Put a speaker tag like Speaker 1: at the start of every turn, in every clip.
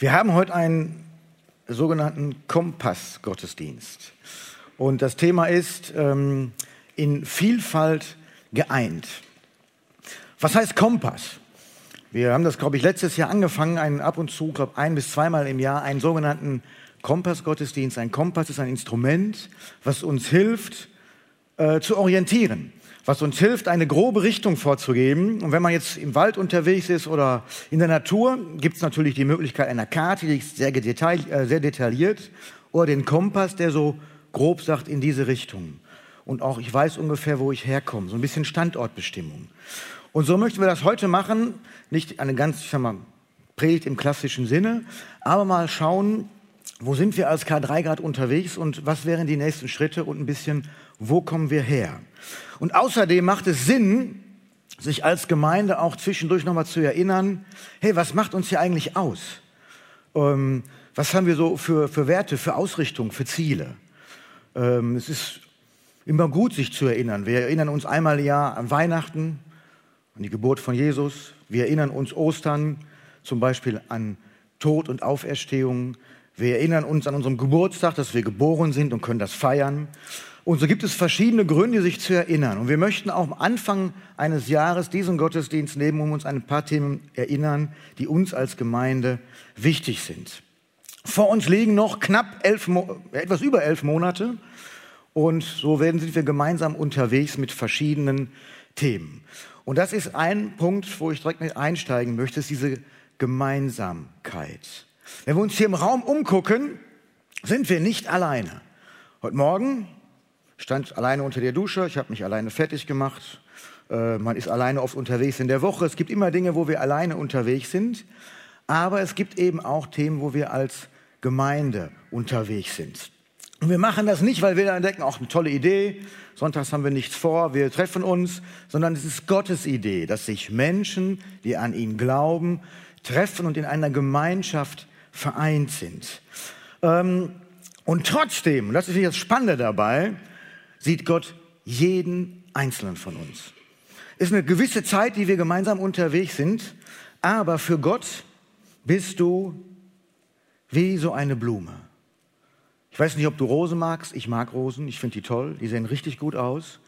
Speaker 1: Wir haben heute einen sogenannten Kompass-Gottesdienst. Und das Thema ist ähm, in Vielfalt geeint. Was heißt Kompass? Wir haben das, glaube ich, letztes Jahr angefangen, einen ab und zu, glaube ein bis zweimal im Jahr, einen sogenannten Kompass-Gottesdienst. Ein Kompass ist ein Instrument, was uns hilft, äh, zu orientieren was uns hilft, eine grobe Richtung vorzugeben. Und wenn man jetzt im Wald unterwegs ist oder in der Natur, gibt es natürlich die Möglichkeit einer Karte, die ist sehr, detail, äh, sehr detailliert, oder den Kompass, der so grob sagt in diese Richtung. Und auch ich weiß ungefähr, wo ich herkomme, so ein bisschen Standortbestimmung. Und so möchten wir das heute machen, nicht eine ganz, ich sag mal, Predigt im klassischen Sinne, aber mal schauen, wo sind wir als K3 Grad unterwegs und was wären die nächsten Schritte und ein bisschen, wo kommen wir her? Und außerdem macht es Sinn, sich als Gemeinde auch zwischendurch nochmal zu erinnern, hey, was macht uns hier eigentlich aus? Ähm, was haben wir so für, für Werte, für Ausrichtung, für Ziele? Ähm, es ist immer gut, sich zu erinnern. Wir erinnern uns einmal im Jahr an Weihnachten, an die Geburt von Jesus. Wir erinnern uns Ostern zum Beispiel an Tod und Auferstehung. Wir erinnern uns an unserem Geburtstag, dass wir geboren sind und können das feiern. Und so gibt es verschiedene Gründe, sich zu erinnern. Und wir möchten auch am Anfang eines Jahres diesen Gottesdienst nehmen, um uns an ein paar Themen erinnern, die uns als Gemeinde wichtig sind. Vor uns liegen noch knapp elf, etwas über elf Monate. Und so werden sind wir gemeinsam unterwegs mit verschiedenen Themen. Und das ist ein Punkt, wo ich direkt mit einsteigen möchte, ist diese Gemeinsamkeit. Wenn wir uns hier im Raum umgucken, sind wir nicht alleine. Heute Morgen stand alleine unter der Dusche, ich habe mich alleine fertig gemacht. Äh, man ist alleine oft unterwegs in der Woche. Es gibt immer Dinge, wo wir alleine unterwegs sind. Aber es gibt eben auch Themen, wo wir als Gemeinde unterwegs sind. Und wir machen das nicht, weil wir dann denken, auch eine tolle Idee, sonntags haben wir nichts vor, wir treffen uns, sondern es ist Gottes Idee, dass sich Menschen, die an ihn glauben, treffen und in einer Gemeinschaft vereint sind. Ähm, und trotzdem, und das ist das Spannende dabei, sieht Gott jeden einzelnen von uns. Ist eine gewisse Zeit, die wir gemeinsam unterwegs sind, aber für Gott bist du wie so eine Blume. Ich weiß nicht, ob du Rosen magst. Ich mag Rosen. Ich finde die toll. Die sehen richtig gut aus.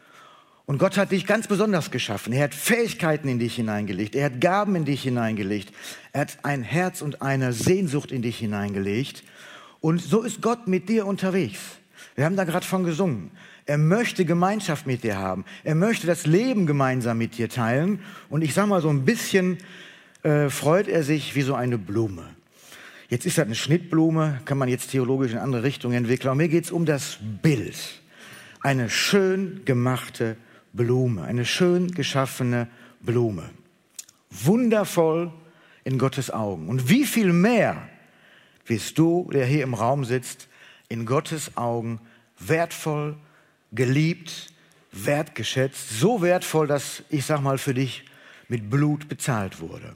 Speaker 1: Und Gott hat dich ganz besonders geschaffen. Er hat Fähigkeiten in dich hineingelegt. Er hat Gaben in dich hineingelegt. Er hat ein Herz und eine Sehnsucht in dich hineingelegt. Und so ist Gott mit dir unterwegs. Wir haben da gerade von gesungen. Er möchte Gemeinschaft mit dir haben. Er möchte das Leben gemeinsam mit dir teilen. Und ich sage mal so ein bisschen äh, freut er sich wie so eine Blume. Jetzt ist das eine Schnittblume, kann man jetzt theologisch in andere Richtungen entwickeln. Aber mir geht es um das Bild. Eine schön gemachte Blume, eine schön geschaffene Blume. Wundervoll in Gottes Augen. Und wie viel mehr bist du, der hier im Raum sitzt, in Gottes Augen wertvoll, geliebt, wertgeschätzt, so wertvoll, dass ich sag mal für dich mit Blut bezahlt wurde.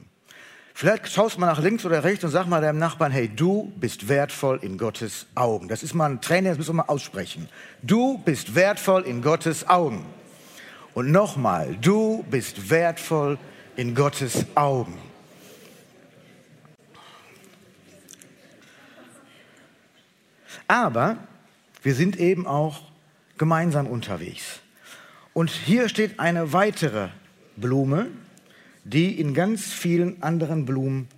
Speaker 1: Vielleicht schaust mal nach links oder rechts und sag mal deinem Nachbarn, hey, du bist wertvoll in Gottes Augen. Das ist mal ein Training, das müssen wir mal aussprechen. Du bist wertvoll in Gottes Augen. Und nochmal, du bist wertvoll in Gottes Augen. Aber wir sind eben auch gemeinsam unterwegs. Und hier steht eine weitere Blume, die in ganz vielen anderen Blumen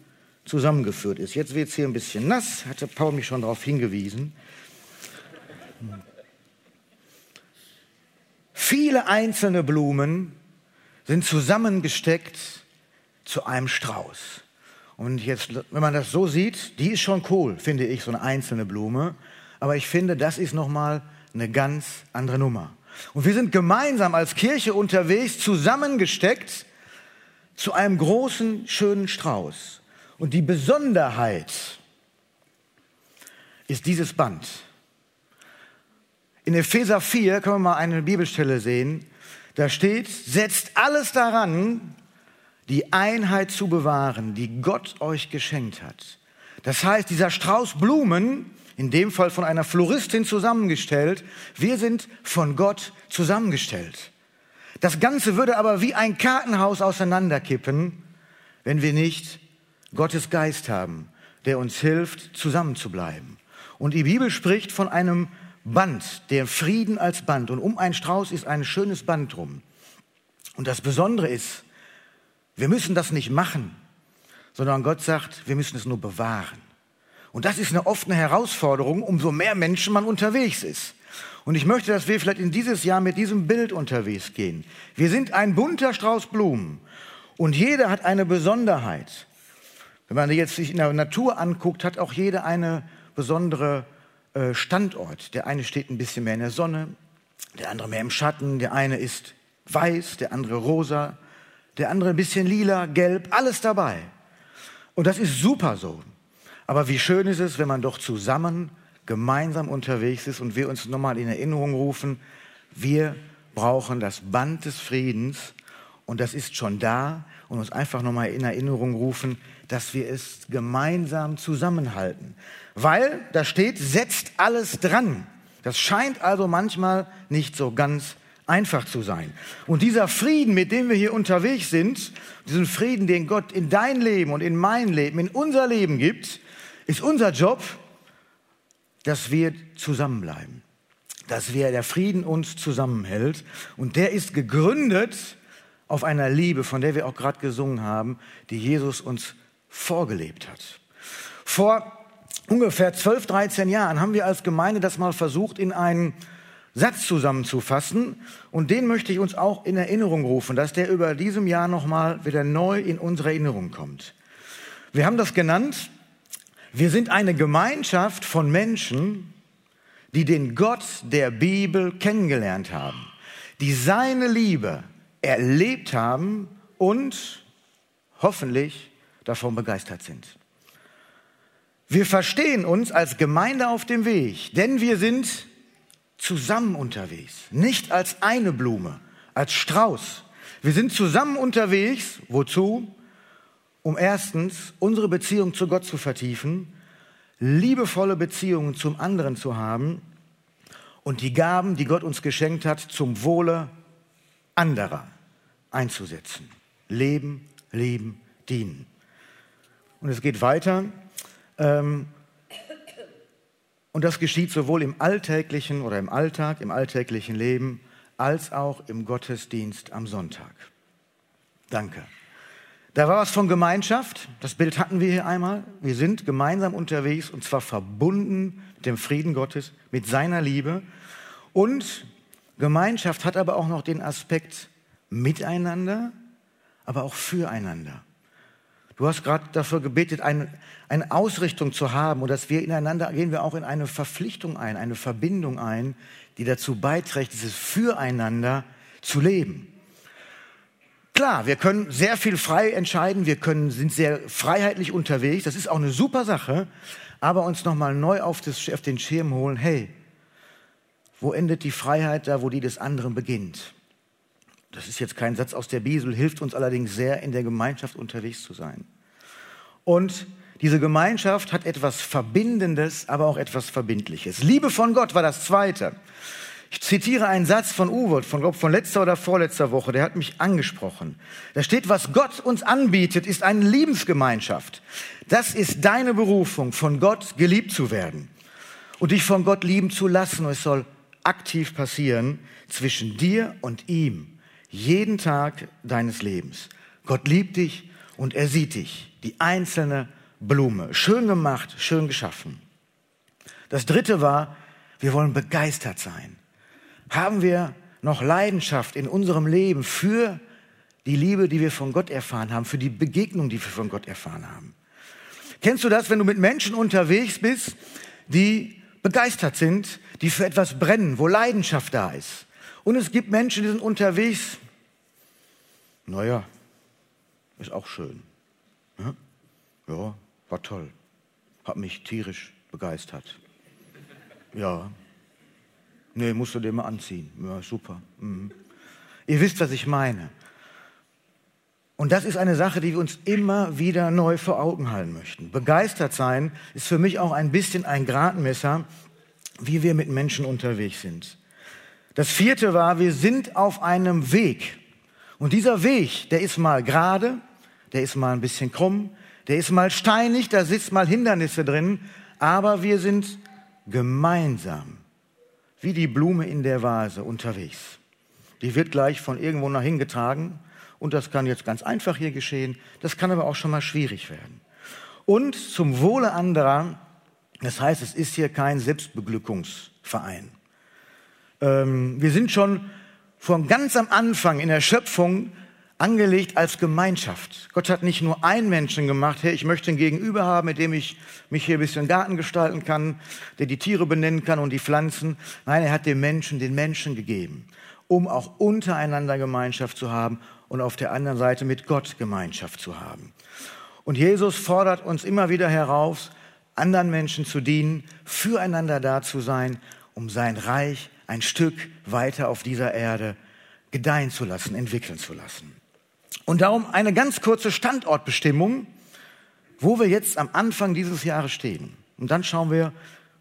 Speaker 1: zusammengeführt ist. Jetzt wird es hier ein bisschen nass, hatte Paul mich schon darauf hingewiesen. Viele einzelne Blumen sind zusammengesteckt zu einem Strauß. Und jetzt, wenn man das so sieht, die ist schon cool, finde ich, so eine einzelne Blume. Aber ich finde, das ist nochmal eine ganz andere Nummer. Und wir sind gemeinsam als Kirche unterwegs, zusammengesteckt zu einem großen, schönen Strauß. Und die Besonderheit ist dieses Band. In Epheser 4 können wir mal eine Bibelstelle sehen. Da steht, setzt alles daran, die Einheit zu bewahren, die Gott euch geschenkt hat. Das heißt, dieser Strauß Blumen in dem Fall von einer Floristin zusammengestellt. Wir sind von Gott zusammengestellt. Das Ganze würde aber wie ein Kartenhaus auseinanderkippen, wenn wir nicht Gottes Geist haben, der uns hilft, zusammenzubleiben. Und die Bibel spricht von einem Band, der Frieden als Band. Und um einen Strauß ist ein schönes Band drum. Und das Besondere ist, wir müssen das nicht machen, sondern Gott sagt, wir müssen es nur bewahren. Und das ist eine offene Herausforderung, umso mehr Menschen man unterwegs ist. Und ich möchte, dass wir vielleicht in dieses Jahr mit diesem Bild unterwegs gehen. Wir sind ein bunter Strauß Blumen und jeder hat eine Besonderheit. Wenn man jetzt sich in der Natur anguckt, hat auch jeder eine besondere äh, Standort. Der eine steht ein bisschen mehr in der Sonne, der andere mehr im Schatten, der eine ist weiß, der andere rosa, der andere ein bisschen lila, gelb, alles dabei. Und das ist super so. Aber wie schön ist es, wenn man doch zusammen, gemeinsam unterwegs ist und wir uns nochmal in Erinnerung rufen, wir brauchen das Band des Friedens und das ist schon da und uns einfach nochmal in Erinnerung rufen, dass wir es gemeinsam zusammenhalten. Weil da steht, setzt alles dran. Das scheint also manchmal nicht so ganz einfach zu sein. Und dieser Frieden, mit dem wir hier unterwegs sind, diesen Frieden, den Gott in dein Leben und in mein Leben, in unser Leben gibt, ist unser Job, dass wir zusammenbleiben, dass wir der Frieden uns zusammenhält. Und der ist gegründet auf einer Liebe, von der wir auch gerade gesungen haben, die Jesus uns vorgelebt hat. Vor ungefähr 12, 13 Jahren haben wir als Gemeinde das mal versucht, in einen Satz zusammenzufassen. Und den möchte ich uns auch in Erinnerung rufen, dass der über diesem Jahr nochmal wieder neu in unsere Erinnerung kommt. Wir haben das genannt, wir sind eine Gemeinschaft von Menschen, die den Gott der Bibel kennengelernt haben, die seine Liebe erlebt haben und hoffentlich davon begeistert sind. Wir verstehen uns als Gemeinde auf dem Weg, denn wir sind zusammen unterwegs, nicht als eine Blume, als Strauß. Wir sind zusammen unterwegs, wozu? Um erstens unsere Beziehung zu Gott zu vertiefen, liebevolle Beziehungen zum anderen zu haben und die Gaben, die Gott uns geschenkt hat, zum Wohle anderer einzusetzen. Leben, leben, dienen. Und es geht weiter. Ähm, und das geschieht sowohl im alltäglichen oder im Alltag, im alltäglichen Leben, als auch im Gottesdienst am Sonntag. Danke. Da war was von Gemeinschaft. Das Bild hatten wir hier einmal. Wir sind gemeinsam unterwegs und zwar verbunden mit dem Frieden Gottes, mit seiner Liebe. Und Gemeinschaft hat aber auch noch den Aspekt miteinander, aber auch füreinander. Du hast gerade dafür gebetet, eine, eine Ausrichtung zu haben und dass wir ineinander gehen wir auch in eine Verpflichtung ein, eine Verbindung ein, die dazu beiträgt, dieses Füreinander zu leben. Klar, wir können sehr viel frei entscheiden, wir können, sind sehr freiheitlich unterwegs, das ist auch eine super Sache, aber uns nochmal neu auf, das, auf den Schirm holen, hey, wo endet die Freiheit da, wo die des anderen beginnt? Das ist jetzt kein Satz aus der Bibel, hilft uns allerdings sehr, in der Gemeinschaft unterwegs zu sein. Und diese Gemeinschaft hat etwas Verbindendes, aber auch etwas Verbindliches. Liebe von Gott war das Zweite. Ich zitiere einen Satz von Uwe, von, glaub, von letzter oder vorletzter Woche, der hat mich angesprochen. Da steht, was Gott uns anbietet, ist eine Liebensgemeinschaft. Das ist deine Berufung, von Gott geliebt zu werden und dich von Gott lieben zu lassen. Und es soll aktiv passieren zwischen dir und ihm jeden Tag deines Lebens. Gott liebt dich und er sieht dich, die einzelne Blume. Schön gemacht, schön geschaffen. Das dritte war, wir wollen begeistert sein. Haben wir noch Leidenschaft in unserem Leben für die Liebe, die wir von Gott erfahren haben, für die Begegnung, die wir von Gott erfahren haben? Kennst du das, wenn du mit Menschen unterwegs bist, die begeistert sind, die für etwas brennen, wo Leidenschaft da ist? Und es gibt Menschen, die sind unterwegs. Naja, ist auch schön. Ja, ja war toll. Hat mich tierisch begeistert. Ja. Nee, musst du dir mal anziehen. Ja, super. Mhm. Ihr wisst, was ich meine. Und das ist eine Sache, die wir uns immer wieder neu vor Augen halten möchten. Begeistert sein ist für mich auch ein bisschen ein Gradmesser, wie wir mit Menschen unterwegs sind. Das vierte war, wir sind auf einem Weg. Und dieser Weg, der ist mal gerade, der ist mal ein bisschen krumm, Der ist mal steinig, da sitzt mal Hindernisse drin, aber wir sind gemeinsam, wie die Blume in der Vase unterwegs. Die wird gleich von irgendwo nach hingetragen und das kann jetzt ganz einfach hier geschehen, das kann aber auch schon mal schwierig werden. Und zum Wohle anderer, das heißt, es ist hier kein Selbstbeglückungsverein. Ähm, wir sind schon von ganz am Anfang in der Schöpfung angelegt als Gemeinschaft. Gott hat nicht nur einen Menschen gemacht, hey, ich möchte ein Gegenüber haben, mit dem ich mich hier ein bisschen Garten gestalten kann, der die Tiere benennen kann und die Pflanzen. Nein, er hat dem Menschen den Menschen gegeben, um auch untereinander Gemeinschaft zu haben und auf der anderen Seite mit Gott Gemeinschaft zu haben. Und Jesus fordert uns immer wieder heraus, anderen Menschen zu dienen, füreinander da zu sein, um sein Reich ein Stück weiter auf dieser Erde gedeihen zu lassen, entwickeln zu lassen. Und darum eine ganz kurze Standortbestimmung, wo wir jetzt am Anfang dieses Jahres stehen. Und dann schauen wir,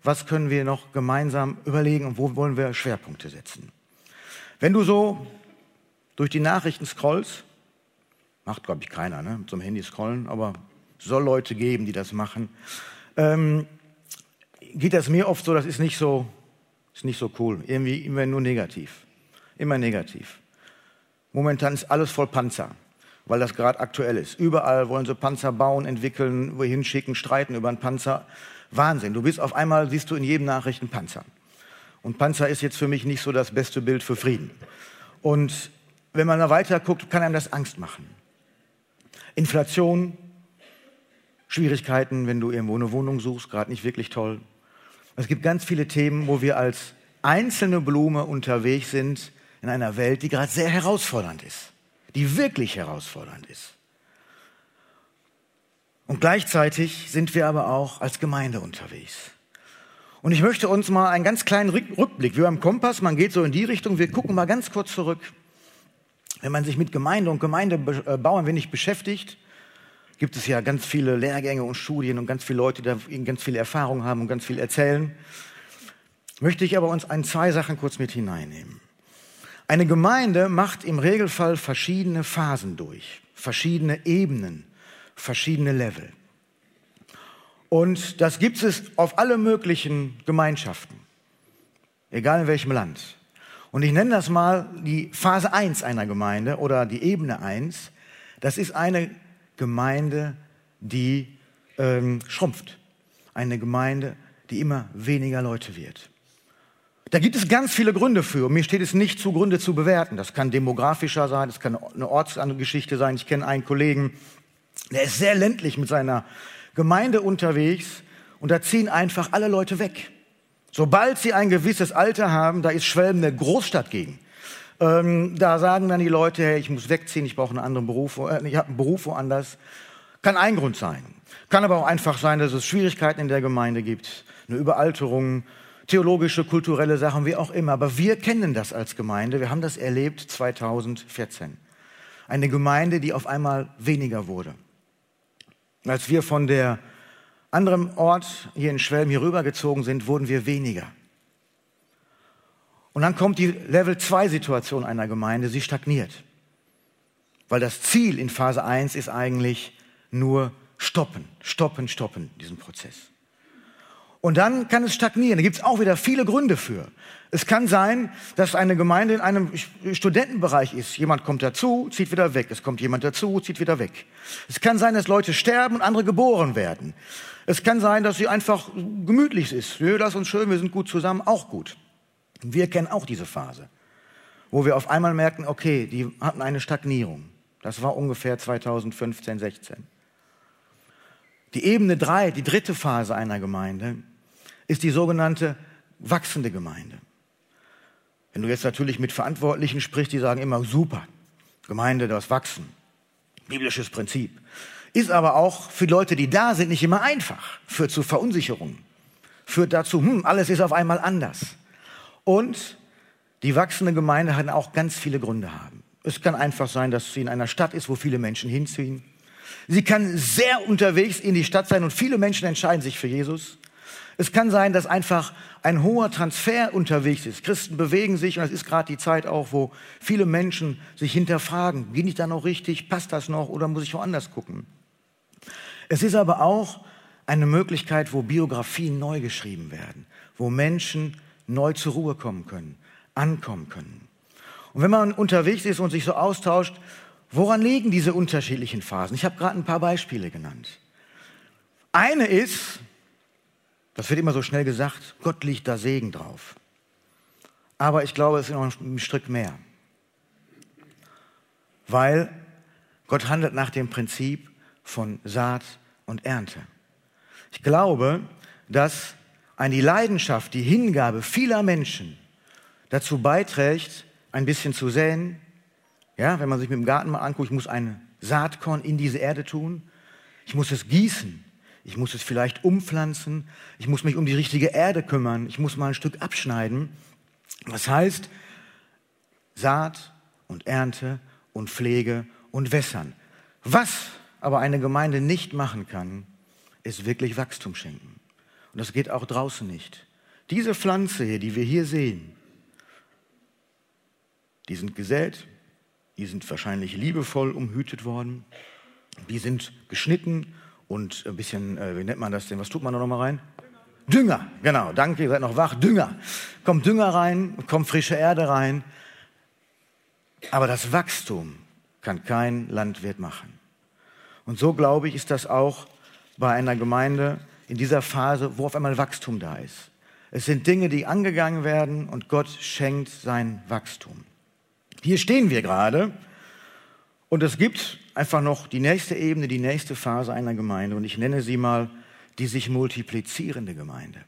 Speaker 1: was können wir noch gemeinsam überlegen und wo wollen wir Schwerpunkte setzen. Wenn du so durch die Nachrichten scrollst, macht glaube ich keiner, ne? zum Handy scrollen, aber soll Leute geben, die das machen, ähm, geht das mir oft so, das ist nicht so, ist nicht so cool, irgendwie immer nur negativ, immer negativ. Momentan ist alles voll Panzer weil das gerade aktuell ist. Überall wollen sie Panzer bauen, entwickeln, wohin schicken, streiten über einen Panzer. Wahnsinn. Du bist auf einmal, siehst du in jedem Nachrichten Panzer. Und Panzer ist jetzt für mich nicht so das beste Bild für Frieden. Und wenn man da weiter guckt, kann einem das Angst machen. Inflation, Schwierigkeiten, wenn du irgendwo eine Wohnung suchst, gerade nicht wirklich toll. Es gibt ganz viele Themen, wo wir als einzelne Blume unterwegs sind in einer Welt, die gerade sehr herausfordernd ist die wirklich herausfordernd ist. Und gleichzeitig sind wir aber auch als Gemeinde unterwegs. Und ich möchte uns mal einen ganz kleinen Rückblick, wir haben Kompass, man geht so in die Richtung, wir gucken mal ganz kurz zurück. Wenn man sich mit Gemeinde und Gemeindebau ein wenig beschäftigt, gibt es ja ganz viele Lehrgänge und Studien und ganz viele Leute, die ganz viele Erfahrungen haben und ganz viel erzählen. Möchte ich aber uns ein, zwei Sachen kurz mit hineinnehmen. Eine Gemeinde macht im Regelfall verschiedene Phasen durch, verschiedene Ebenen, verschiedene Level. Und das gibt es auf alle möglichen Gemeinschaften, egal in welchem Land. Und ich nenne das mal die Phase 1 einer Gemeinde oder die Ebene 1. Das ist eine Gemeinde, die ähm, schrumpft. Eine Gemeinde, die immer weniger Leute wird. Da gibt es ganz viele Gründe für. Mir steht es nicht zu, Gründe zu bewerten. Das kann demografischer sein, das kann eine Ortsgeschichte sein. Ich kenne einen Kollegen, der ist sehr ländlich mit seiner Gemeinde unterwegs und da ziehen einfach alle Leute weg. Sobald sie ein gewisses Alter haben, da ist Schwelm eine Großstadt gegen. Ähm, da sagen dann die Leute, hey, ich muss wegziehen, ich brauche einen anderen Beruf, äh, ich habe einen Beruf woanders. Kann ein Grund sein. Kann aber auch einfach sein, dass es Schwierigkeiten in der Gemeinde gibt, eine Überalterung, theologische, kulturelle Sachen, wie auch immer. Aber wir kennen das als Gemeinde. Wir haben das erlebt 2014. Eine Gemeinde, die auf einmal weniger wurde. Als wir von der anderen Ort hier in Schwelm hier rübergezogen sind, wurden wir weniger. Und dann kommt die Level 2 Situation einer Gemeinde, sie stagniert. Weil das Ziel in Phase 1 ist eigentlich nur stoppen, stoppen, stoppen, diesen Prozess. Und dann kann es stagnieren. Da gibt es auch wieder viele Gründe für. Es kann sein, dass eine Gemeinde in einem Studentenbereich ist. Jemand kommt dazu, zieht wieder weg. Es kommt jemand dazu, zieht wieder weg. Es kann sein, dass Leute sterben und andere geboren werden. Es kann sein, dass sie einfach gemütlich ist. Nö, das ist uns schön, wir sind gut zusammen, auch gut. Wir kennen auch diese Phase, wo wir auf einmal merken, okay, die hatten eine Stagnierung. Das war ungefähr 2015, 16. Die Ebene drei, die dritte Phase einer Gemeinde, ist die sogenannte wachsende Gemeinde. Wenn du jetzt natürlich mit Verantwortlichen sprichst, die sagen immer super, Gemeinde, das Wachsen, biblisches Prinzip. Ist aber auch für Leute, die da sind, nicht immer einfach, führt zu Verunsicherung, führt dazu, hm, alles ist auf einmal anders. Und die wachsende Gemeinde hat auch ganz viele Gründe haben. Es kann einfach sein, dass sie in einer Stadt ist, wo viele Menschen hinziehen. Sie kann sehr unterwegs in die Stadt sein und viele Menschen entscheiden sich für Jesus. Es kann sein, dass einfach ein hoher Transfer unterwegs ist. Christen bewegen sich und es ist gerade die Zeit auch, wo viele Menschen sich hinterfragen, bin ich da noch richtig, passt das noch oder muss ich woanders gucken? Es ist aber auch eine Möglichkeit, wo Biografien neu geschrieben werden, wo Menschen neu zur Ruhe kommen können, ankommen können. Und wenn man unterwegs ist und sich so austauscht, woran liegen diese unterschiedlichen Phasen? Ich habe gerade ein paar Beispiele genannt. Eine ist, das wird immer so schnell gesagt, Gott liegt da Segen drauf. Aber ich glaube, es ist noch ein Stück mehr. Weil Gott handelt nach dem Prinzip von Saat und Ernte. Ich glaube, dass an die Leidenschaft, die Hingabe vieler Menschen dazu beiträgt, ein bisschen zu säen. Ja, wenn man sich mit dem Garten mal anguckt, ich muss ein Saatkorn in diese Erde tun. Ich muss es gießen. Ich muss es vielleicht umpflanzen. Ich muss mich um die richtige Erde kümmern. Ich muss mal ein Stück abschneiden. Das heißt, Saat und Ernte und Pflege und Wässern. Was aber eine Gemeinde nicht machen kann, ist wirklich Wachstum schenken. Und das geht auch draußen nicht. Diese Pflanze hier, die wir hier sehen, die sind gesät, die sind wahrscheinlich liebevoll umhütet worden, die sind geschnitten und ein bisschen, äh, wie nennt man das denn, was tut man da nochmal rein? Dünger. Dünger, genau, danke, ihr seid noch wach, Dünger. Kommt Dünger rein, kommt frische Erde rein. Aber das Wachstum kann kein Landwirt machen. Und so glaube ich, ist das auch bei einer Gemeinde in dieser Phase, wo auf einmal Wachstum da ist. Es sind Dinge, die angegangen werden und Gott schenkt sein Wachstum. Hier stehen wir gerade und es gibt einfach noch die nächste Ebene, die nächste Phase einer Gemeinde und ich nenne sie mal die sich multiplizierende Gemeinde.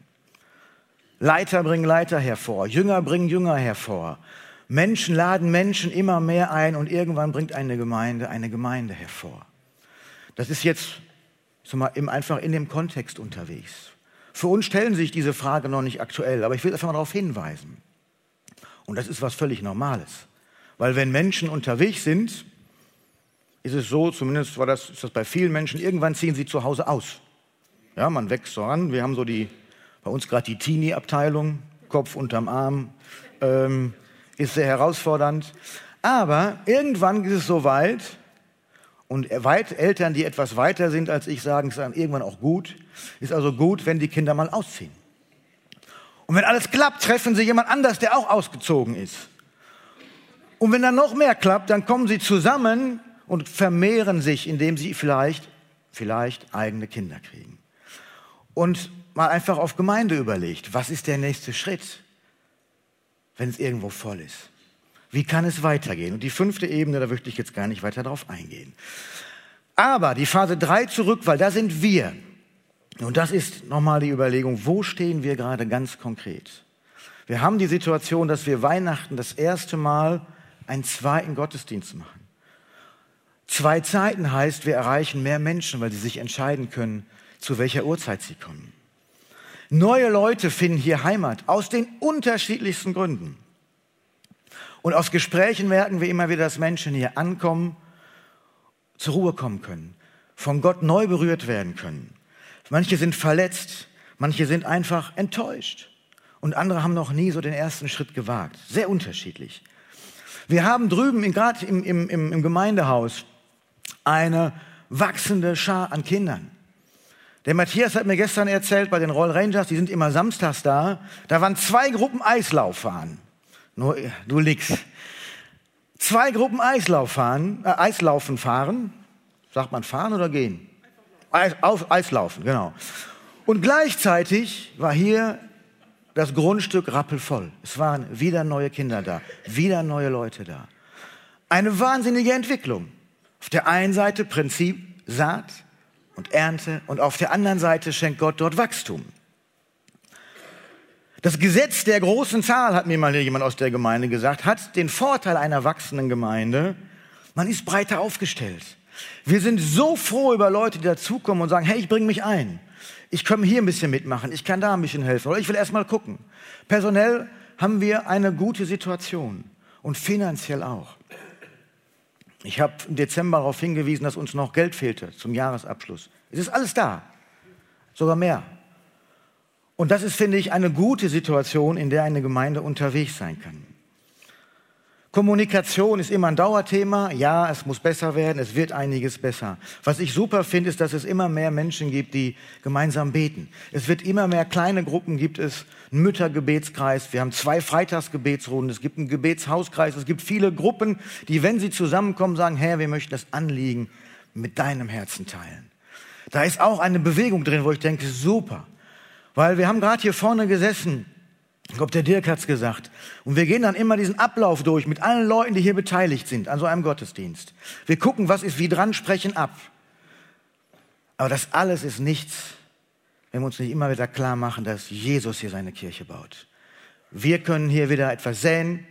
Speaker 1: Leiter bringen Leiter hervor, Jünger bringen Jünger hervor. Menschen laden Menschen immer mehr ein und irgendwann bringt eine Gemeinde eine Gemeinde hervor. Das ist jetzt mal, einfach in dem Kontext unterwegs. Für uns stellen sich diese Frage noch nicht aktuell, aber ich will einfach mal darauf hinweisen. Und das ist was völlig Normales. Weil wenn Menschen unterwegs sind, ist es so, zumindest war das, ist das bei vielen Menschen, irgendwann ziehen sie zu Hause aus. Ja, man wächst so an. Wir haben so die, bei uns gerade die Teenie-Abteilung, Kopf unterm Arm, ähm, ist sehr herausfordernd. Aber irgendwann ist es so weit, und weit Eltern, die etwas weiter sind als ich, sagen es dann irgendwann auch gut. Ist also gut, wenn die Kinder mal ausziehen. Und wenn alles klappt, treffen sie jemand anders, der auch ausgezogen ist. Und wenn dann noch mehr klappt, dann kommen sie zusammen und vermehren sich, indem sie vielleicht, vielleicht eigene Kinder kriegen. Und mal einfach auf Gemeinde überlegt, was ist der nächste Schritt, wenn es irgendwo voll ist? Wie kann es weitergehen? Und die fünfte Ebene, da möchte ich jetzt gar nicht weiter drauf eingehen. Aber die Phase drei zurück, weil da sind wir. Und das ist nochmal die Überlegung, wo stehen wir gerade ganz konkret? Wir haben die Situation, dass wir Weihnachten das erste Mal einen zweiten Gottesdienst machen. Zwei Zeiten heißt, wir erreichen mehr Menschen, weil sie sich entscheiden können, zu welcher Uhrzeit sie kommen. Neue Leute finden hier Heimat aus den unterschiedlichsten Gründen. Und aus Gesprächen merken wir immer wieder, dass Menschen hier ankommen, zur Ruhe kommen können, von Gott neu berührt werden können. Manche sind verletzt, manche sind einfach enttäuscht und andere haben noch nie so den ersten Schritt gewagt. Sehr unterschiedlich. Wir haben drüben, gerade im, im, im Gemeindehaus, eine wachsende Schar an Kindern. Der Matthias hat mir gestern erzählt, bei den Roll Rangers, die sind immer samstags da, da waren zwei Gruppen Eislauf fahren. Nur, du liegst. Zwei Gruppen Eislauf fahren, äh, Eislaufen fahren. Sagt man fahren oder gehen? Eis, auf, Eislaufen, genau. Und gleichzeitig war hier das Grundstück rappelvoll. Es waren wieder neue Kinder da, wieder neue Leute da. Eine wahnsinnige Entwicklung. Auf der einen Seite Prinzip Saat und Ernte und auf der anderen Seite schenkt Gott dort Wachstum. Das Gesetz der großen Zahl, hat mir mal jemand aus der Gemeinde gesagt, hat den Vorteil einer wachsenden Gemeinde, man ist breiter aufgestellt. Wir sind so froh über Leute, die dazukommen und sagen, hey, ich bringe mich ein. Ich komme hier ein bisschen mitmachen, ich kann da ein bisschen helfen oder ich will erst mal gucken. Personell haben wir eine gute Situation und finanziell auch. Ich habe im Dezember darauf hingewiesen, dass uns noch Geld fehlte zum Jahresabschluss. Es ist alles da, sogar mehr. Und das ist, finde ich, eine gute Situation, in der eine Gemeinde unterwegs sein kann. Kommunikation ist immer ein Dauerthema. Ja, es muss besser werden, es wird einiges besser. Was ich super finde, ist, dass es immer mehr Menschen gibt, die gemeinsam beten. Es wird immer mehr kleine Gruppen, gibt es einen Müttergebetskreis, wir haben zwei Freitagsgebetsrunden, es gibt einen Gebetshauskreis, es gibt viele Gruppen, die, wenn sie zusammenkommen, sagen, Herr, wir möchten das Anliegen mit deinem Herzen teilen. Da ist auch eine Bewegung drin, wo ich denke, super. Weil wir haben gerade hier vorne gesessen ich glaube, der Dirk hat's gesagt. Und wir gehen dann immer diesen Ablauf durch mit allen Leuten, die hier beteiligt sind an so einem Gottesdienst. Wir gucken, was ist wie dran, sprechen ab. Aber das alles ist nichts, wenn wir uns nicht immer wieder klar machen, dass Jesus hier seine Kirche baut. Wir können hier wieder etwas säen.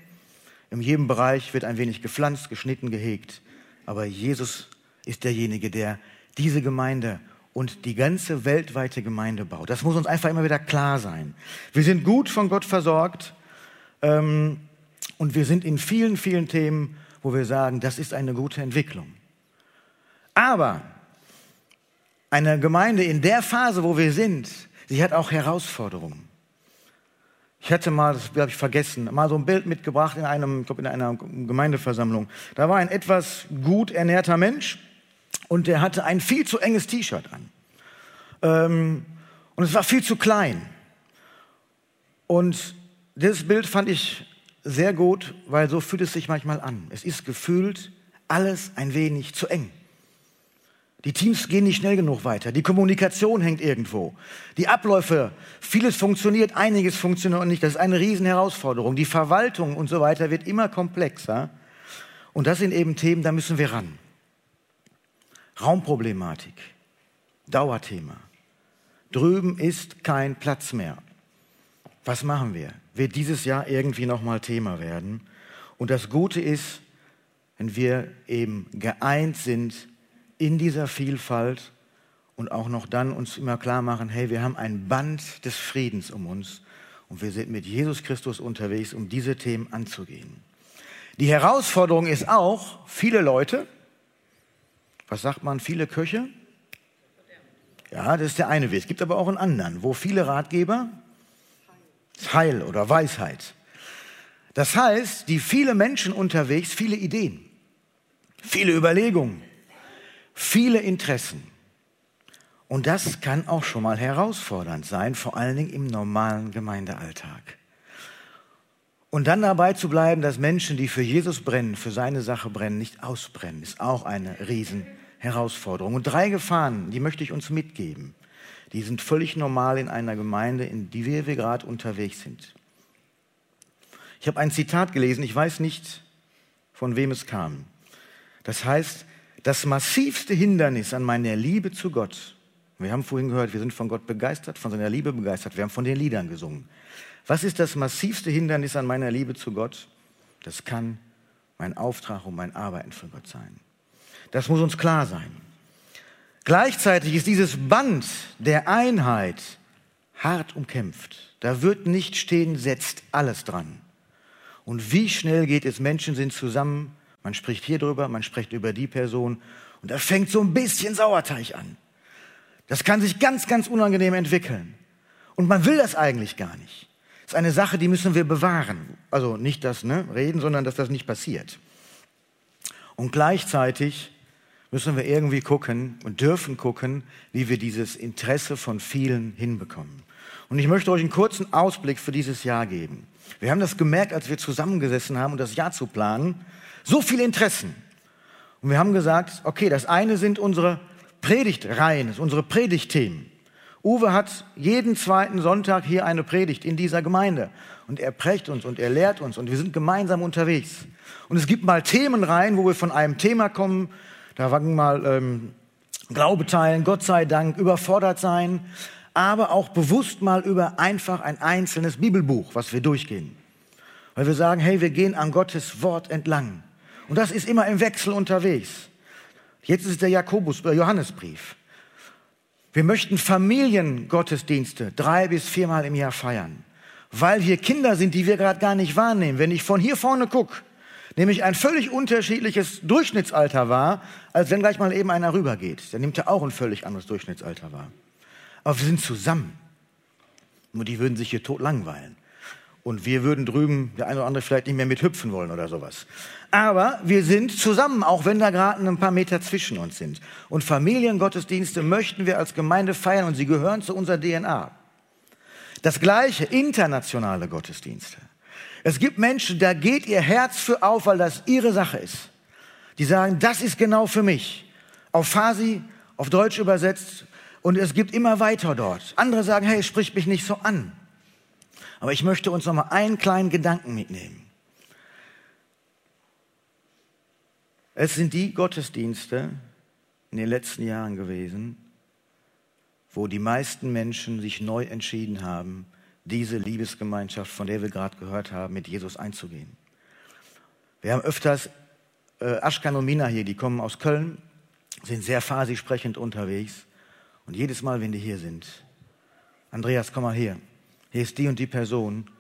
Speaker 1: In jedem Bereich wird ein wenig gepflanzt, geschnitten, gehegt. Aber Jesus ist derjenige, der diese Gemeinde und die ganze weltweite Gemeinde baut. Das muss uns einfach immer wieder klar sein. Wir sind gut von Gott versorgt ähm, und wir sind in vielen, vielen Themen, wo wir sagen, das ist eine gute Entwicklung. Aber eine Gemeinde in der Phase, wo wir sind, sie hat auch Herausforderungen. Ich hatte mal, das habe ich vergessen, mal so ein Bild mitgebracht in, einem, ich glaube in einer Gemeindeversammlung. Da war ein etwas gut ernährter Mensch und der hatte ein viel zu enges T-Shirt an. Ähm, und es war viel zu klein. Und dieses Bild fand ich sehr gut, weil so fühlt es sich manchmal an. Es ist gefühlt alles ein wenig zu eng. Die Teams gehen nicht schnell genug weiter. Die Kommunikation hängt irgendwo. Die Abläufe, vieles funktioniert, einiges funktioniert nicht. Das ist eine Riesenherausforderung. Die Verwaltung und so weiter wird immer komplexer. Und das sind eben Themen, da müssen wir ran. Raumproblematik, Dauerthema. Drüben ist kein Platz mehr. Was machen wir? Wird dieses Jahr irgendwie nochmal Thema werden? Und das Gute ist, wenn wir eben geeint sind in dieser Vielfalt und auch noch dann uns immer klar machen, hey, wir haben ein Band des Friedens um uns und wir sind mit Jesus Christus unterwegs, um diese Themen anzugehen. Die Herausforderung ist auch, viele Leute, was sagt man, viele Köche? Ja, das ist der eine Weg. Es gibt aber auch einen anderen, wo viele Ratgeber, Heil oder Weisheit. Das heißt, die viele Menschen unterwegs, viele Ideen, viele Überlegungen, viele Interessen. Und das kann auch schon mal herausfordernd sein, vor allen Dingen im normalen Gemeindealltag. Und dann dabei zu bleiben, dass Menschen, die für Jesus brennen, für seine Sache brennen, nicht ausbrennen, ist auch eine Riesenherausforderung. Und drei Gefahren, die möchte ich uns mitgeben. Die sind völlig normal in einer Gemeinde, in die wir, wir gerade unterwegs sind. Ich habe ein Zitat gelesen, ich weiß nicht, von wem es kam. Das heißt, das massivste Hindernis an meiner Liebe zu Gott, wir haben vorhin gehört, wir sind von Gott begeistert, von seiner Liebe begeistert, wir haben von den Liedern gesungen. Was ist das massivste Hindernis an meiner Liebe zu Gott? Das kann mein Auftrag und mein Arbeiten für Gott sein. Das muss uns klar sein. Gleichzeitig ist dieses Band der Einheit hart umkämpft. Da wird nicht stehen, setzt alles dran. Und wie schnell geht es? Menschen sind zusammen, man spricht hier drüber, man spricht über die Person und da fängt so ein bisschen Sauerteig an. Das kann sich ganz, ganz unangenehm entwickeln. Und man will das eigentlich gar nicht. Ist eine Sache, die müssen wir bewahren. Also nicht das ne, Reden, sondern dass das nicht passiert. Und gleichzeitig müssen wir irgendwie gucken und dürfen gucken, wie wir dieses Interesse von vielen hinbekommen. Und ich möchte euch einen kurzen Ausblick für dieses Jahr geben. Wir haben das gemerkt, als wir zusammengesessen haben, um das Jahr zu planen. So viele Interessen. Und wir haben gesagt, okay, das eine sind unsere Predigtreihen, unsere Predigtthemen. Uwe hat jeden zweiten Sonntag hier eine Predigt in dieser Gemeinde. Und er prägt uns und er lehrt uns und wir sind gemeinsam unterwegs. Und es gibt mal Themen rein, wo wir von einem Thema kommen. Da waren mal ähm, Glaube teilen, Gott sei Dank, überfordert sein, aber auch bewusst mal über einfach ein einzelnes Bibelbuch, was wir durchgehen. Weil wir sagen, hey, wir gehen an Gottes Wort entlang. Und das ist immer im Wechsel unterwegs. Jetzt ist der Jakobus, äh, Johannesbrief. Wir möchten Familiengottesdienste drei bis viermal im Jahr feiern, weil hier Kinder sind, die wir gerade gar nicht wahrnehmen. Wenn ich von hier vorne gucke, nämlich ein völlig unterschiedliches Durchschnittsalter wahr, als wenn gleich mal eben einer rübergeht. Der nimmt ja auch ein völlig anderes Durchschnittsalter wahr. Aber wir sind zusammen. Nur die würden sich hier tot langweilen. Und wir würden drüben, der eine oder andere vielleicht nicht mehr mit hüpfen wollen oder sowas. Aber wir sind zusammen, auch wenn da gerade ein paar Meter zwischen uns sind. Und Familiengottesdienste möchten wir als Gemeinde feiern und sie gehören zu unserer DNA. Das gleiche, internationale Gottesdienste. Es gibt Menschen, da geht ihr Herz für auf, weil das ihre Sache ist. Die sagen, das ist genau für mich. Auf Farsi, auf Deutsch übersetzt. Und es gibt immer weiter dort. Andere sagen, hey, sprich mich nicht so an. Aber ich möchte uns noch mal einen kleinen Gedanken mitnehmen. Es sind die Gottesdienste in den letzten Jahren gewesen, wo die meisten Menschen sich neu entschieden haben, diese Liebesgemeinschaft, von der wir gerade gehört haben, mit Jesus einzugehen. Wir haben öfters äh, Aschkan und Mina hier, die kommen aus Köln, sind sehr farsi sprechend unterwegs. Und jedes Mal, wenn die hier sind, Andreas, komm mal her. Hier ist die und die Person,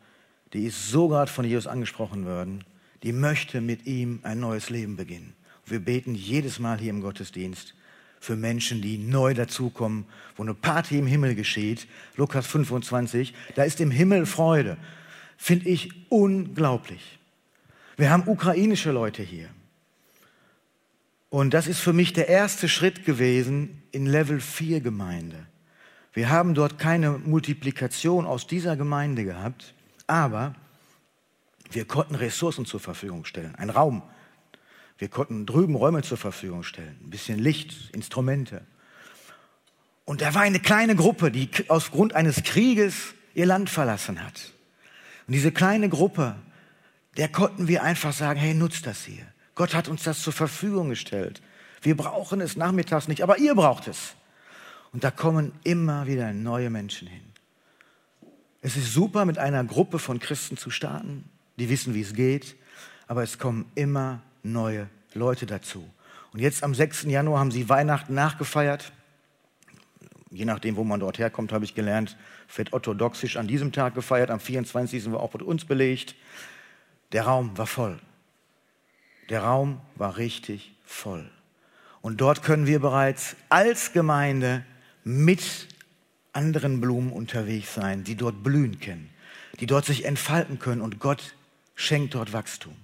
Speaker 1: die ist so gerade von Jesus angesprochen worden, die möchte mit ihm ein neues Leben beginnen. Wir beten jedes Mal hier im Gottesdienst für Menschen, die neu dazukommen, wo eine Party im Himmel geschieht. Lukas 25, da ist im Himmel Freude. Finde ich unglaublich. Wir haben ukrainische Leute hier. Und das ist für mich der erste Schritt gewesen in Level 4 Gemeinde. Wir haben dort keine Multiplikation aus dieser Gemeinde gehabt, aber wir konnten Ressourcen zur Verfügung stellen, ein Raum. Wir konnten drüben Räume zur Verfügung stellen, ein bisschen Licht, Instrumente. Und da war eine kleine Gruppe, die aufgrund eines Krieges ihr Land verlassen hat. Und diese kleine Gruppe, der konnten wir einfach sagen, hey, nutzt das hier. Gott hat uns das zur Verfügung gestellt. Wir brauchen es nachmittags nicht, aber ihr braucht es. Und da kommen immer wieder neue Menschen hin. Es ist super, mit einer Gruppe von Christen zu starten, die wissen, wie es geht, aber es kommen immer neue Leute dazu. Und jetzt am 6. Januar haben sie Weihnachten nachgefeiert. Je nachdem, wo man dort herkommt, habe ich gelernt, wird orthodoxisch an diesem Tag gefeiert. Am 24. war auch mit uns belegt. Der Raum war voll. Der Raum war richtig voll. Und dort können wir bereits als Gemeinde mit anderen Blumen unterwegs sein, die dort blühen können, die dort sich entfalten können und Gott schenkt dort Wachstum.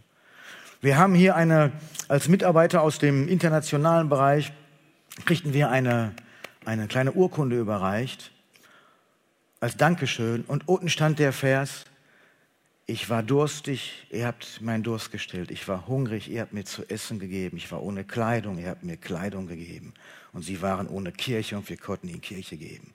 Speaker 1: Wir haben hier eine, als Mitarbeiter aus dem internationalen Bereich, kriegten wir eine, eine kleine Urkunde überreicht als Dankeschön und unten stand der Vers, ich war durstig, ihr habt meinen Durst gestillt. Ich war hungrig, ihr habt mir zu essen gegeben. Ich war ohne Kleidung, ihr habt mir Kleidung gegeben. Und sie waren ohne Kirche und wir konnten ihnen Kirche geben.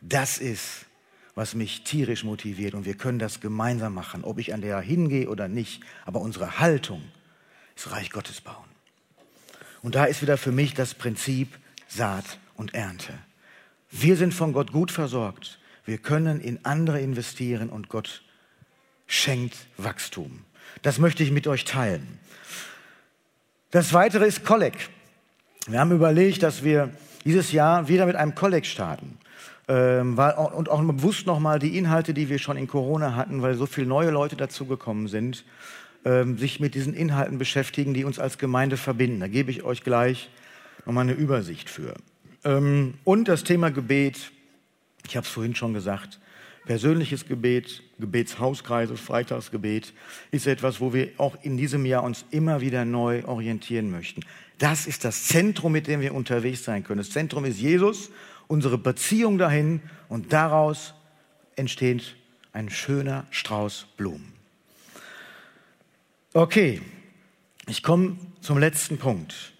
Speaker 1: Das ist, was mich tierisch motiviert und wir können das gemeinsam machen, ob ich an der hingehe oder nicht. Aber unsere Haltung ist Reich Gottes bauen. Und da ist wieder für mich das Prinzip Saat und Ernte. Wir sind von Gott gut versorgt. Wir können in andere investieren und Gott schenkt Wachstum. Das möchte ich mit euch teilen. Das weitere ist Kolleg. Wir haben überlegt, dass wir dieses Jahr wieder mit einem Kolleg starten. Ähm, und auch bewusst nochmal die Inhalte, die wir schon in Corona hatten, weil so viele neue Leute dazugekommen sind, ähm, sich mit diesen Inhalten beschäftigen, die uns als Gemeinde verbinden. Da gebe ich euch gleich nochmal eine Übersicht für. Ähm, und das Thema Gebet, ich habe es vorhin schon gesagt, Persönliches Gebet, Gebetshauskreise, Freitagsgebet ist etwas, wo wir auch in diesem Jahr uns immer wieder neu orientieren möchten. Das ist das Zentrum, mit dem wir unterwegs sein können. Das Zentrum ist Jesus, unsere Beziehung dahin und daraus entsteht ein schöner Strauß Blumen. Okay, ich komme zum letzten Punkt.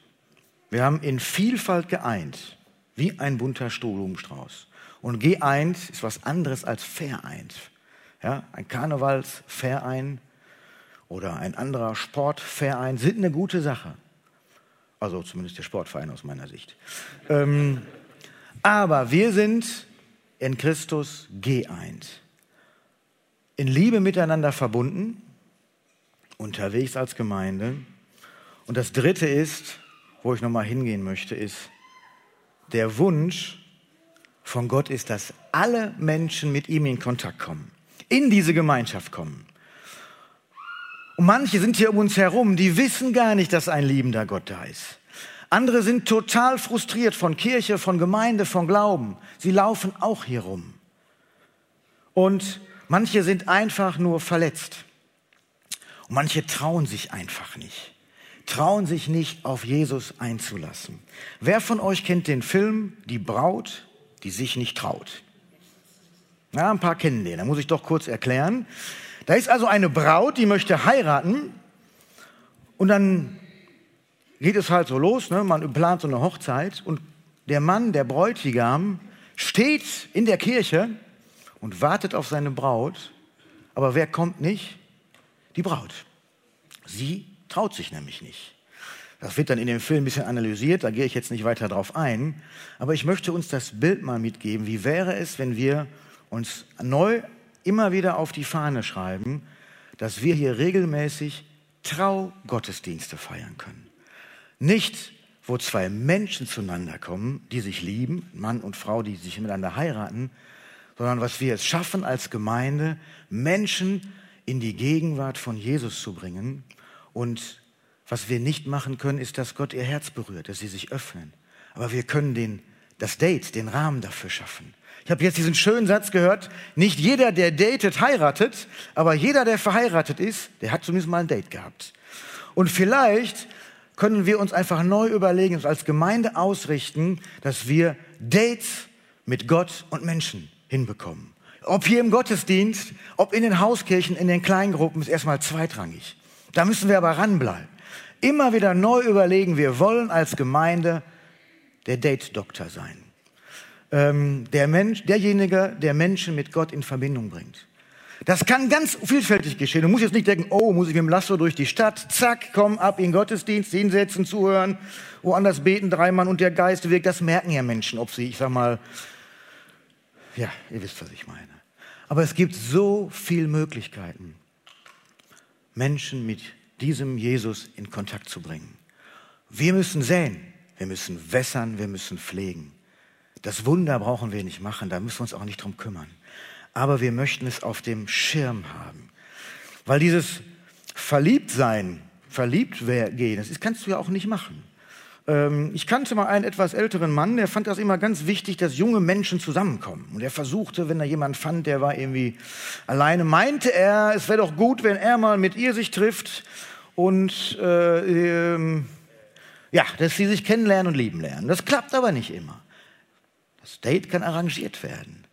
Speaker 1: Wir haben in Vielfalt geeint, wie ein bunter Blumenstrauß. Und geeint ist was anderes als vereint. Ja, ein Karnevalsverein oder ein anderer Sportverein sind eine gute Sache. Also zumindest der Sportverein aus meiner Sicht. Ähm, aber wir sind in Christus geeint. In Liebe miteinander verbunden, unterwegs als Gemeinde. Und das Dritte ist, wo ich nochmal hingehen möchte, ist der Wunsch, von Gott ist, dass alle Menschen mit ihm in Kontakt kommen, in diese Gemeinschaft kommen. Und manche sind hier um uns herum, die wissen gar nicht, dass ein liebender Gott da ist. Andere sind total frustriert von Kirche, von Gemeinde, von Glauben. Sie laufen auch hier rum. Und Manche sind einfach nur verletzt. Und manche trauen sich einfach nicht. Trauen sich nicht, auf Jesus einzulassen. Wer von euch kennt den Film Die Braut, die sich nicht traut? Ja, ein paar kennen den. Da muss ich doch kurz erklären. Da ist also eine Braut, die möchte heiraten. Und dann geht es halt so los. Ne? Man plant so eine Hochzeit. Und der Mann, der Bräutigam, steht in der Kirche und wartet auf seine Braut. Aber wer kommt nicht? Die Braut. Sie traut sich nämlich nicht. Das wird dann in dem Film ein bisschen analysiert, da gehe ich jetzt nicht weiter drauf ein. Aber ich möchte uns das Bild mal mitgeben. Wie wäre es, wenn wir uns neu immer wieder auf die Fahne schreiben, dass wir hier regelmäßig Traugottesdienste feiern können? Nicht, wo zwei Menschen zueinander kommen, die sich lieben, Mann und Frau, die sich miteinander heiraten, sondern was wir es schaffen als Gemeinde, Menschen in die Gegenwart von Jesus zu bringen. Und was wir nicht machen können, ist, dass Gott ihr Herz berührt, dass sie sich öffnen. Aber wir können den, das Date, den Rahmen dafür schaffen. Ich habe jetzt diesen schönen Satz gehört, nicht jeder, der datet, heiratet, aber jeder, der verheiratet ist, der hat zumindest mal ein Date gehabt. Und vielleicht können wir uns einfach neu überlegen, uns als Gemeinde ausrichten, dass wir Dates mit Gott und Menschen hinbekommen. Ob hier im Gottesdienst, ob in den Hauskirchen, in den Kleingruppen, ist erstmal zweitrangig. Da müssen wir aber ranbleiben. Immer wieder neu überlegen, wir wollen als Gemeinde der Date-Doktor sein. Ähm, der Mensch, derjenige, der Menschen mit Gott in Verbindung bringt. Das kann ganz vielfältig geschehen. Du musst jetzt nicht denken, oh, muss ich mit dem Lasso durch die Stadt, zack, komm ab in Gottesdienst, hinsetzen, zuhören, woanders beten, dreimal und der Geist wirkt. Das merken ja Menschen, ob sie, ich sag mal, ja, ihr wisst, was ich meine. Aber es gibt so viele Möglichkeiten, Menschen mit diesem Jesus in Kontakt zu bringen. Wir müssen säen, wir müssen wässern, wir müssen pflegen. Das Wunder brauchen wir nicht machen, da müssen wir uns auch nicht drum kümmern. Aber wir möchten es auf dem Schirm haben. Weil dieses Verliebtsein, verliebt gehen, das kannst du ja auch nicht machen. Ähm, ich kannte mal einen etwas älteren Mann, der fand das immer ganz wichtig, dass junge Menschen zusammenkommen. Und er versuchte, wenn er jemanden fand, der war irgendwie alleine, meinte er, es wäre doch gut, wenn er mal mit ihr sich trifft und äh, ähm, ja, dass sie sich kennenlernen und lieben lernen. Das klappt aber nicht immer. Das Date kann arrangiert werden.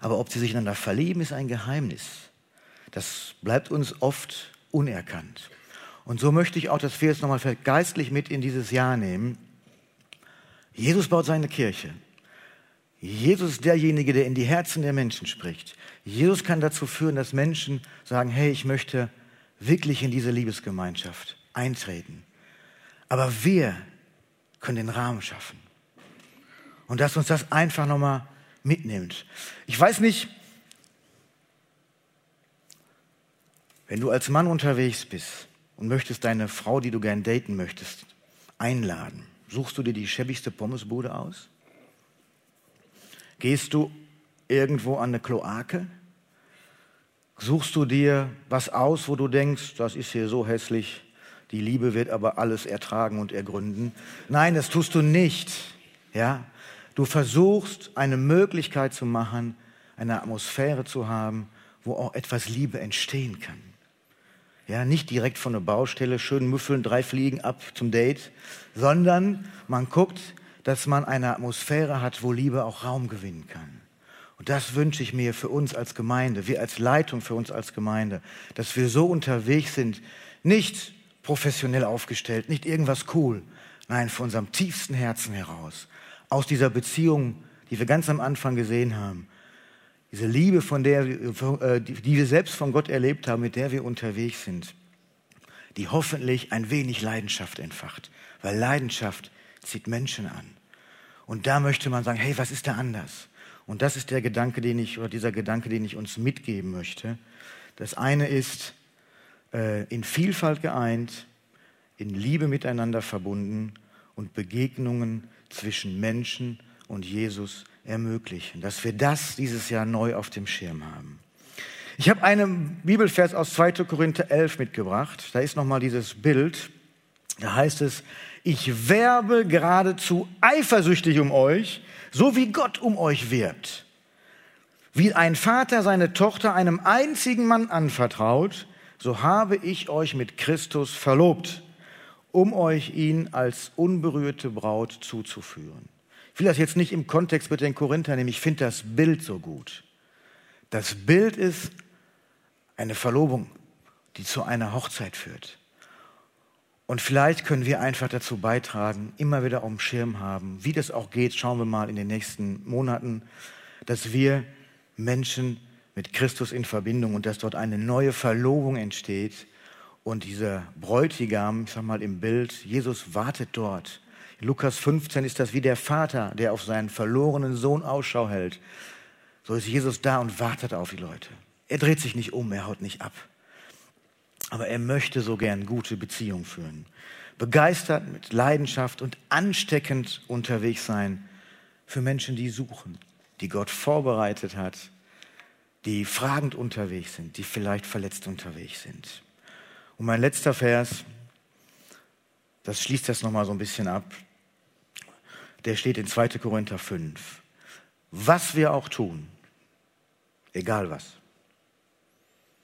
Speaker 1: Aber ob sie sich einander verlieben, ist ein Geheimnis. Das bleibt uns oft unerkannt. Und so möchte ich auch, dass wir jetzt nochmal geistlich mit in dieses Jahr nehmen. Jesus baut seine Kirche. Jesus ist derjenige, der in die Herzen der Menschen spricht. Jesus kann dazu führen, dass Menschen sagen, hey, ich möchte wirklich in diese Liebesgemeinschaft eintreten. Aber wir können den Rahmen schaffen. Und dass uns das einfach nochmal mitnimmt. Ich weiß nicht, wenn du als Mann unterwegs bist, und möchtest deine Frau, die du gern daten möchtest, einladen, suchst du dir die schäbigste Pommesbude aus? Gehst du irgendwo an eine Kloake? Suchst du dir was aus, wo du denkst, das ist hier so hässlich, die Liebe wird aber alles ertragen und ergründen? Nein, das tust du nicht. Ja? Du versuchst eine Möglichkeit zu machen, eine Atmosphäre zu haben, wo auch etwas Liebe entstehen kann. Ja, nicht direkt von der Baustelle, schön müffeln, drei Fliegen ab zum Date, sondern man guckt, dass man eine Atmosphäre hat, wo Liebe auch Raum gewinnen kann. Und das wünsche ich mir für uns als Gemeinde, wir als Leitung für uns als Gemeinde, dass wir so unterwegs sind, nicht professionell aufgestellt, nicht irgendwas cool, nein, von unserem tiefsten Herzen heraus, aus dieser Beziehung, die wir ganz am Anfang gesehen haben, diese Liebe, von der, äh, die wir selbst von Gott erlebt haben, mit der wir unterwegs sind, die hoffentlich ein wenig Leidenschaft entfacht. Weil Leidenschaft zieht Menschen an. Und da möchte man sagen, hey, was ist da anders? Und das ist der Gedanke, den ich, oder dieser Gedanke, den ich uns mitgeben möchte. Das eine ist, äh, in Vielfalt geeint, in Liebe miteinander verbunden und Begegnungen zwischen Menschen und Jesus ermöglichen, dass wir das dieses Jahr neu auf dem Schirm haben. Ich habe einen Bibelvers aus 2. Korinther 11 mitgebracht. Da ist nochmal dieses Bild. Da heißt es, ich werbe geradezu eifersüchtig um euch, so wie Gott um euch wirbt. Wie ein Vater seine Tochter einem einzigen Mann anvertraut, so habe ich euch mit Christus verlobt, um euch ihn als unberührte Braut zuzuführen. Ich will das jetzt nicht im Kontext mit den Korinthern nehmen, ich finde das Bild so gut. Das Bild ist eine Verlobung, die zu einer Hochzeit führt. Und vielleicht können wir einfach dazu beitragen, immer wieder auf dem Schirm haben, wie das auch geht, schauen wir mal in den nächsten Monaten, dass wir Menschen mit Christus in Verbindung und dass dort eine neue Verlobung entsteht. Und dieser Bräutigam, ich sag mal im Bild, Jesus wartet dort. Lukas 15 ist das wie der Vater, der auf seinen verlorenen Sohn Ausschau hält. So ist Jesus da und wartet auf die Leute. Er dreht sich nicht um, er haut nicht ab. Aber er möchte so gern gute Beziehungen führen. Begeistert, mit Leidenschaft und ansteckend unterwegs sein für Menschen, die suchen, die Gott vorbereitet hat die fragend unterwegs sind, die vielleicht verletzt unterwegs sind. Und mein letzter Vers, das schließt das nochmal so ein bisschen ab, der steht in 2. Korinther 5. Was wir auch tun, egal was,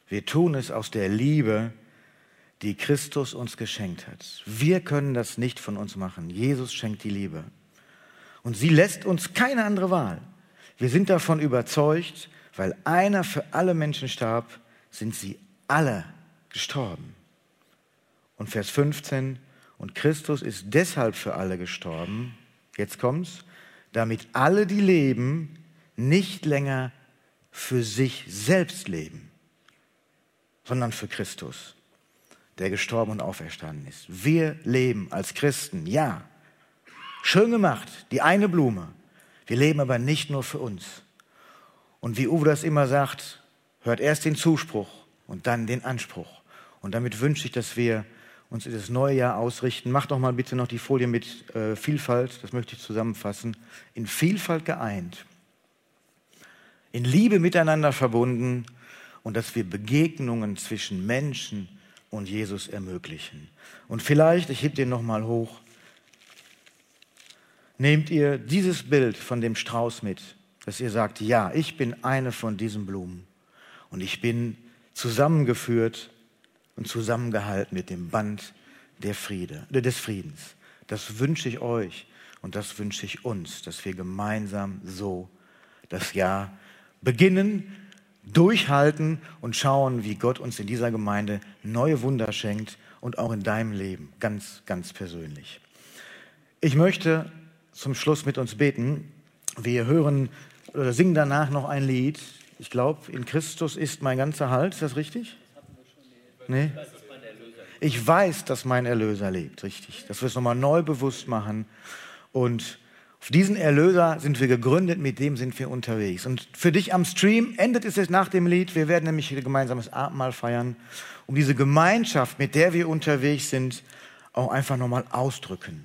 Speaker 1: wir tun es aus der Liebe, die Christus uns geschenkt hat. Wir können das nicht von uns machen. Jesus schenkt die Liebe. Und sie lässt uns keine andere Wahl. Wir sind davon überzeugt, weil einer für alle Menschen starb, sind sie alle gestorben. Und Vers 15, und Christus ist deshalb für alle gestorben, jetzt kommt's, damit alle, die leben, nicht länger für sich selbst leben, sondern für Christus, der gestorben und auferstanden ist. Wir leben als Christen, ja. Schön gemacht, die eine Blume. Wir leben aber nicht nur für uns, und wie Uwe das immer sagt, hört erst den Zuspruch und dann den Anspruch. Und damit wünsche ich, dass wir uns in das neue Jahr ausrichten. Macht doch mal bitte noch die Folie mit äh, Vielfalt, das möchte ich zusammenfassen. In Vielfalt geeint, in Liebe miteinander verbunden und dass wir Begegnungen zwischen Menschen und Jesus ermöglichen. Und vielleicht, ich heb den noch mal hoch, nehmt ihr dieses Bild von dem Strauß mit dass ihr sagt, ja, ich bin eine von diesen Blumen und ich bin zusammengeführt und zusammengehalten mit dem Band der Friede, äh, des Friedens. Das wünsche ich euch und das wünsche ich uns, dass wir gemeinsam so das Jahr beginnen, durchhalten und schauen, wie Gott uns in dieser Gemeinde neue Wunder schenkt und auch in deinem Leben, ganz, ganz persönlich. Ich möchte zum Schluss mit uns beten. Wir hören oder singen danach noch ein Lied. Ich glaube, in Christus ist mein ganzer Halt. Ist das richtig? Nee? Ich weiß, dass mein Erlöser lebt, richtig. Dass wir es nochmal neu bewusst machen. Und auf diesen Erlöser sind wir gegründet, mit dem sind wir unterwegs. Und für dich am Stream endet es jetzt nach dem Lied. Wir werden nämlich ein gemeinsames Abendmahl feiern, um diese Gemeinschaft, mit der wir unterwegs sind, auch einfach nochmal ausdrücken.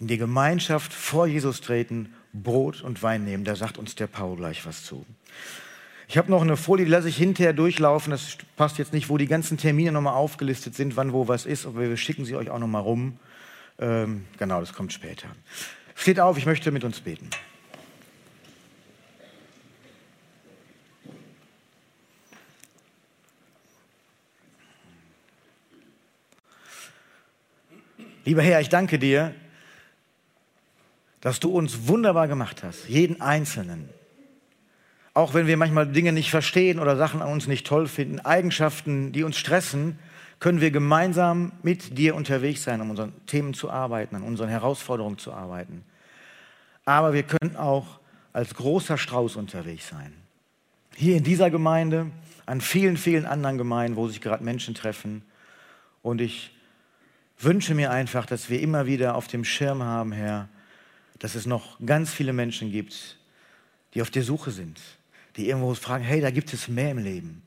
Speaker 1: In die Gemeinschaft vor Jesus treten Brot und Wein nehmen. Da sagt uns der Paul gleich was zu. Ich habe noch eine Folie, die lasse ich hinterher durchlaufen. Das passt jetzt nicht, wo die ganzen Termine nochmal aufgelistet sind, wann wo was ist. Aber wir schicken sie euch auch nochmal rum. Ähm, genau, das kommt später. Steht auf, ich möchte mit uns beten. Lieber Herr, ich danke dir, dass du uns wunderbar gemacht hast, jeden Einzelnen. Auch wenn wir manchmal Dinge nicht verstehen oder Sachen an uns nicht toll finden, Eigenschaften, die uns stressen, können wir gemeinsam mit dir unterwegs sein, um unseren Themen zu arbeiten, an unseren Herausforderungen zu arbeiten. Aber wir können auch als großer Strauß unterwegs sein. Hier in dieser Gemeinde, an vielen, vielen anderen Gemeinden, wo sich gerade Menschen treffen. Und ich wünsche mir einfach, dass wir immer wieder auf dem Schirm haben, Herr, dass es noch ganz viele Menschen gibt, die auf der Suche sind, die irgendwo fragen, hey, da gibt es mehr im Leben,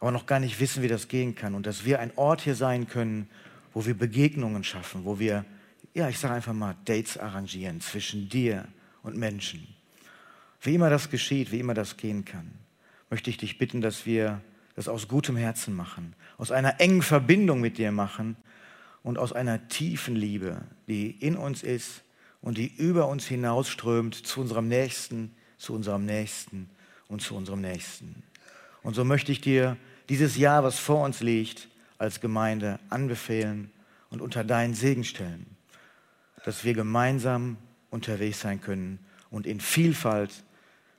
Speaker 1: aber noch gar nicht wissen, wie das gehen kann und dass wir ein Ort hier sein können, wo wir Begegnungen schaffen, wo wir, ja, ich sage einfach mal, Dates arrangieren zwischen dir und Menschen. Wie immer das geschieht, wie immer das gehen kann, möchte ich dich bitten, dass wir das aus gutem Herzen machen, aus einer engen Verbindung mit dir machen und aus einer tiefen Liebe, die in uns ist und die über uns hinausströmt zu unserem Nächsten, zu unserem Nächsten und zu unserem Nächsten. Und so möchte ich dir dieses Jahr, was vor uns liegt, als Gemeinde anbefehlen und unter deinen Segen stellen, dass wir gemeinsam unterwegs sein können und in Vielfalt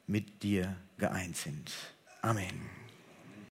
Speaker 1: mit dir geeint sind. Amen.